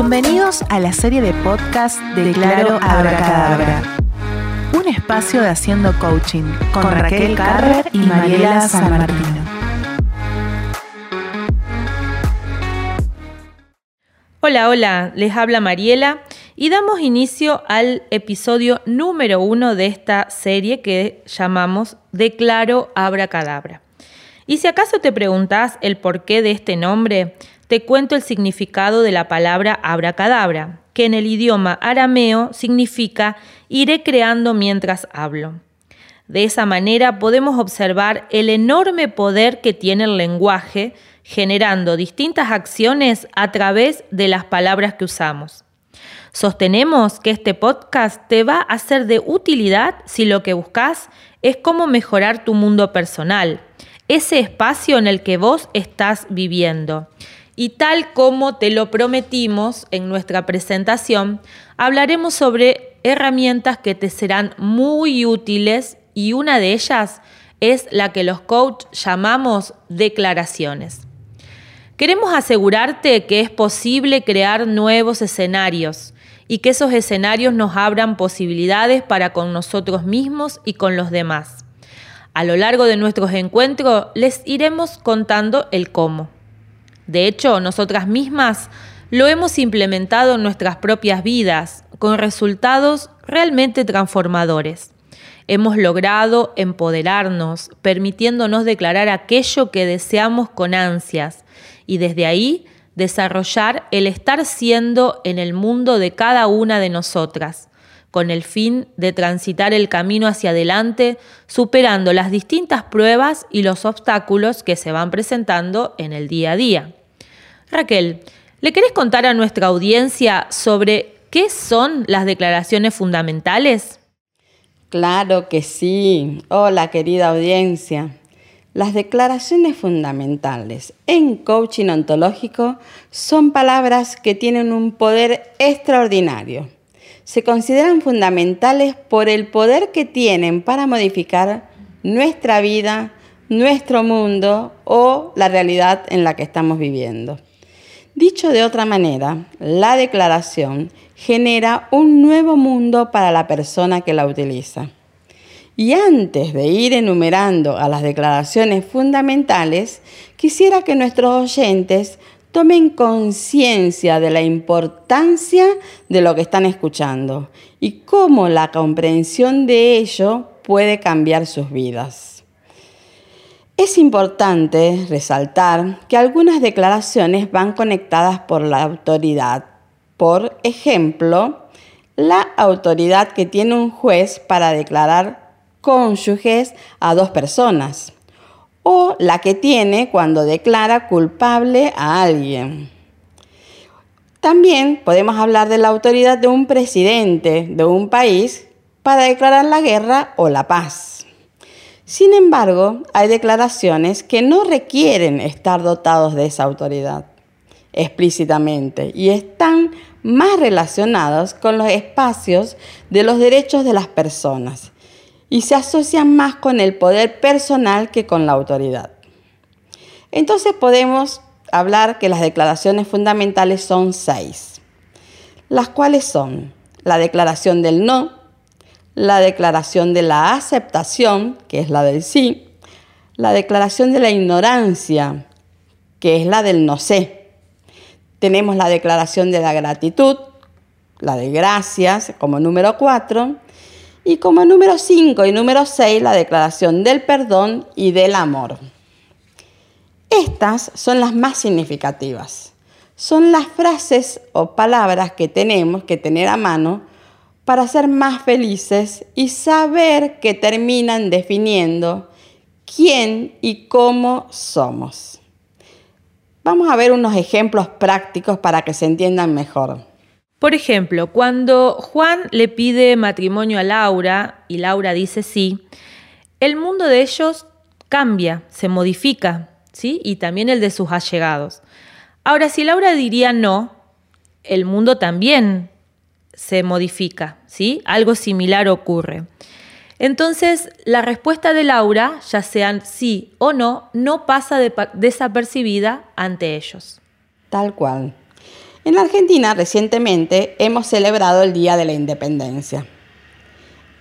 Bienvenidos a la serie de podcast de Claro Abracadabra. Un espacio de Haciendo Coaching con Raquel Carrer y Mariela San Martino. Hola, hola, les habla Mariela y damos inicio al episodio número uno de esta serie que llamamos Declaro Abracadabra. Y si acaso te preguntas el porqué de este nombre, te cuento el significado de la palabra abracadabra, que en el idioma arameo significa iré creando mientras hablo. De esa manera podemos observar el enorme poder que tiene el lenguaje, generando distintas acciones a través de las palabras que usamos. Sostenemos que este podcast te va a ser de utilidad si lo que buscas es cómo mejorar tu mundo personal, ese espacio en el que vos estás viviendo y tal como te lo prometimos en nuestra presentación, hablaremos sobre herramientas que te serán muy útiles y una de ellas es la que los coach llamamos declaraciones. Queremos asegurarte que es posible crear nuevos escenarios y que esos escenarios nos abran posibilidades para con nosotros mismos y con los demás. A lo largo de nuestros encuentros les iremos contando el cómo. De hecho, nosotras mismas lo hemos implementado en nuestras propias vidas con resultados realmente transformadores. Hemos logrado empoderarnos, permitiéndonos declarar aquello que deseamos con ansias y desde ahí desarrollar el estar siendo en el mundo de cada una de nosotras, con el fin de transitar el camino hacia adelante, superando las distintas pruebas y los obstáculos que se van presentando en el día a día. Raquel, ¿le querés contar a nuestra audiencia sobre qué son las declaraciones fundamentales? Claro que sí. Hola querida audiencia. Las declaraciones fundamentales en coaching ontológico son palabras que tienen un poder extraordinario. Se consideran fundamentales por el poder que tienen para modificar nuestra vida, nuestro mundo o la realidad en la que estamos viviendo. Dicho de otra manera, la declaración genera un nuevo mundo para la persona que la utiliza. Y antes de ir enumerando a las declaraciones fundamentales, quisiera que nuestros oyentes tomen conciencia de la importancia de lo que están escuchando y cómo la comprensión de ello puede cambiar sus vidas. Es importante resaltar que algunas declaraciones van conectadas por la autoridad. Por ejemplo, la autoridad que tiene un juez para declarar cónyuges a dos personas o la que tiene cuando declara culpable a alguien. También podemos hablar de la autoridad de un presidente de un país para declarar la guerra o la paz. Sin embargo, hay declaraciones que no requieren estar dotados de esa autoridad explícitamente y están más relacionados con los espacios de los derechos de las personas y se asocian más con el poder personal que con la autoridad. Entonces podemos hablar que las declaraciones fundamentales son seis, las cuales son la declaración del no, la declaración de la aceptación, que es la del sí, la declaración de la ignorancia, que es la del no sé. Tenemos la declaración de la gratitud, la de gracias como número 4, y como número 5 y número 6 la declaración del perdón y del amor. Estas son las más significativas. Son las frases o palabras que tenemos que tener a mano para ser más felices y saber que terminan definiendo quién y cómo somos. Vamos a ver unos ejemplos prácticos para que se entiendan mejor. Por ejemplo, cuando Juan le pide matrimonio a Laura y Laura dice sí, el mundo de ellos cambia, se modifica, ¿sí? Y también el de sus allegados. Ahora, si Laura diría no, el mundo también se modifica, ¿sí? Algo similar ocurre. Entonces, la respuesta de Laura, ya sean sí o no, no pasa desapercibida ante ellos. Tal cual. En Argentina recientemente hemos celebrado el Día de la Independencia.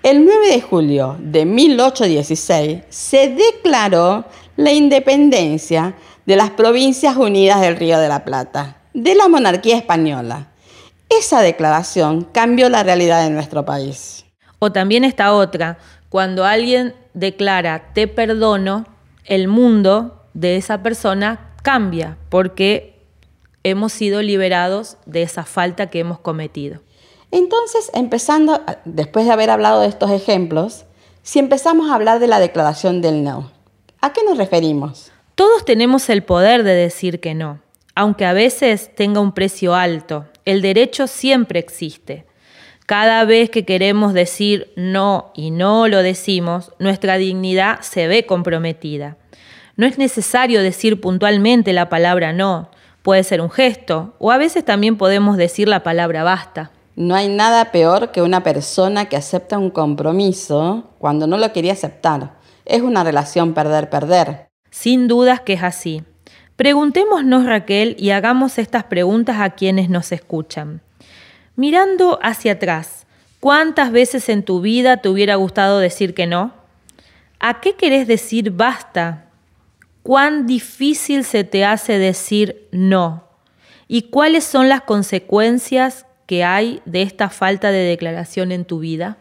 El 9 de julio de 1816 se declaró la independencia de las Provincias Unidas del Río de la Plata, de la monarquía española. Esa declaración cambió la realidad de nuestro país. O también esta otra, cuando alguien declara te perdono, el mundo de esa persona cambia porque hemos sido liberados de esa falta que hemos cometido. Entonces, empezando, después de haber hablado de estos ejemplos, si empezamos a hablar de la declaración del no, ¿a qué nos referimos? Todos tenemos el poder de decir que no, aunque a veces tenga un precio alto. El derecho siempre existe. Cada vez que queremos decir no y no lo decimos, nuestra dignidad se ve comprometida. No es necesario decir puntualmente la palabra no, puede ser un gesto, o a veces también podemos decir la palabra basta. No hay nada peor que una persona que acepta un compromiso cuando no lo quería aceptar. Es una relación perder-perder. Sin dudas que es así. Preguntémonos, Raquel, y hagamos estas preguntas a quienes nos escuchan. Mirando hacia atrás, ¿cuántas veces en tu vida te hubiera gustado decir que no? ¿A qué querés decir basta? ¿Cuán difícil se te hace decir no? ¿Y cuáles son las consecuencias que hay de esta falta de declaración en tu vida?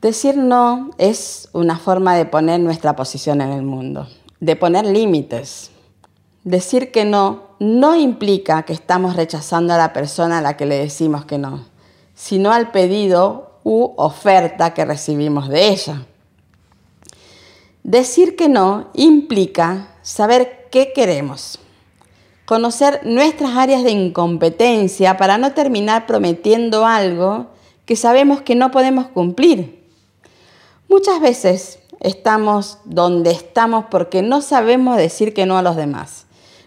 Decir no es una forma de poner nuestra posición en el mundo, de poner límites. Decir que no no implica que estamos rechazando a la persona a la que le decimos que no, sino al pedido u oferta que recibimos de ella. Decir que no implica saber qué queremos, conocer nuestras áreas de incompetencia para no terminar prometiendo algo que sabemos que no podemos cumplir. Muchas veces estamos donde estamos porque no sabemos decir que no a los demás,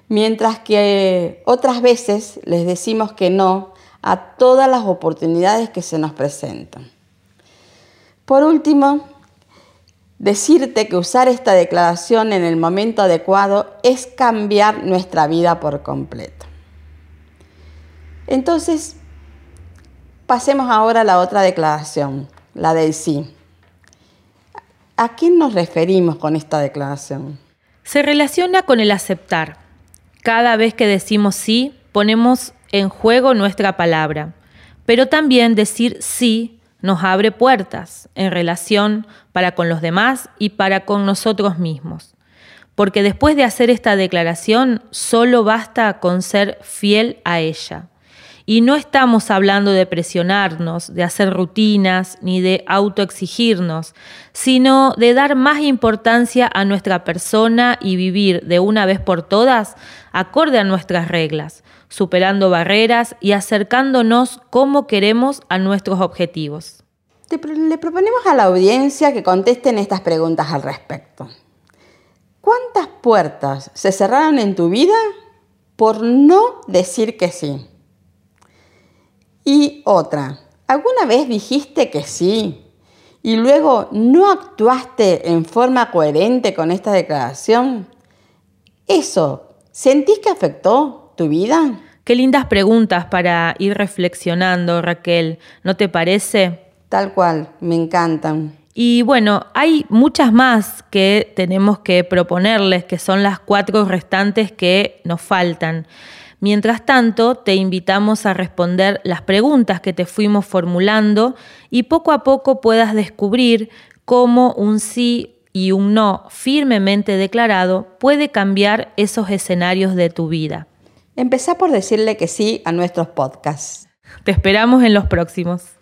mientras que otras veces les decimos que no a todas las oportunidades que se nos presentan. Por último, Decirte que usar esta declaración en el momento adecuado es cambiar nuestra vida por completo. Entonces, pasemos ahora a la otra declaración, la del sí. ¿A quién nos referimos con esta declaración? Se relaciona con el aceptar. Cada vez que decimos sí, ponemos en juego nuestra palabra, pero también decir sí nos abre puertas en relación para con los demás y para con nosotros mismos. Porque después de hacer esta declaración, solo basta con ser fiel a ella. Y no estamos hablando de presionarnos, de hacer rutinas, ni de autoexigirnos, sino de dar más importancia a nuestra persona y vivir de una vez por todas acorde a nuestras reglas, superando barreras y acercándonos como queremos a nuestros objetivos. le proponemos a la audiencia que contesten estas preguntas al respecto. ¿Cuántas puertas se cerraron en tu vida por no decir que sí? Y otra, ¿alguna vez dijiste que sí y luego no actuaste en forma coherente con esta declaración? ¿Eso sentís que afectó tu vida? Qué lindas preguntas para ir reflexionando, Raquel, ¿no te parece? Tal cual, me encantan. Y bueno, hay muchas más que tenemos que proponerles, que son las cuatro restantes que nos faltan. Mientras tanto, te invitamos a responder las preguntas que te fuimos formulando y poco a poco puedas descubrir cómo un sí y un no firmemente declarado puede cambiar esos escenarios de tu vida. Empezá por decirle que sí a nuestros podcasts. Te esperamos en los próximos.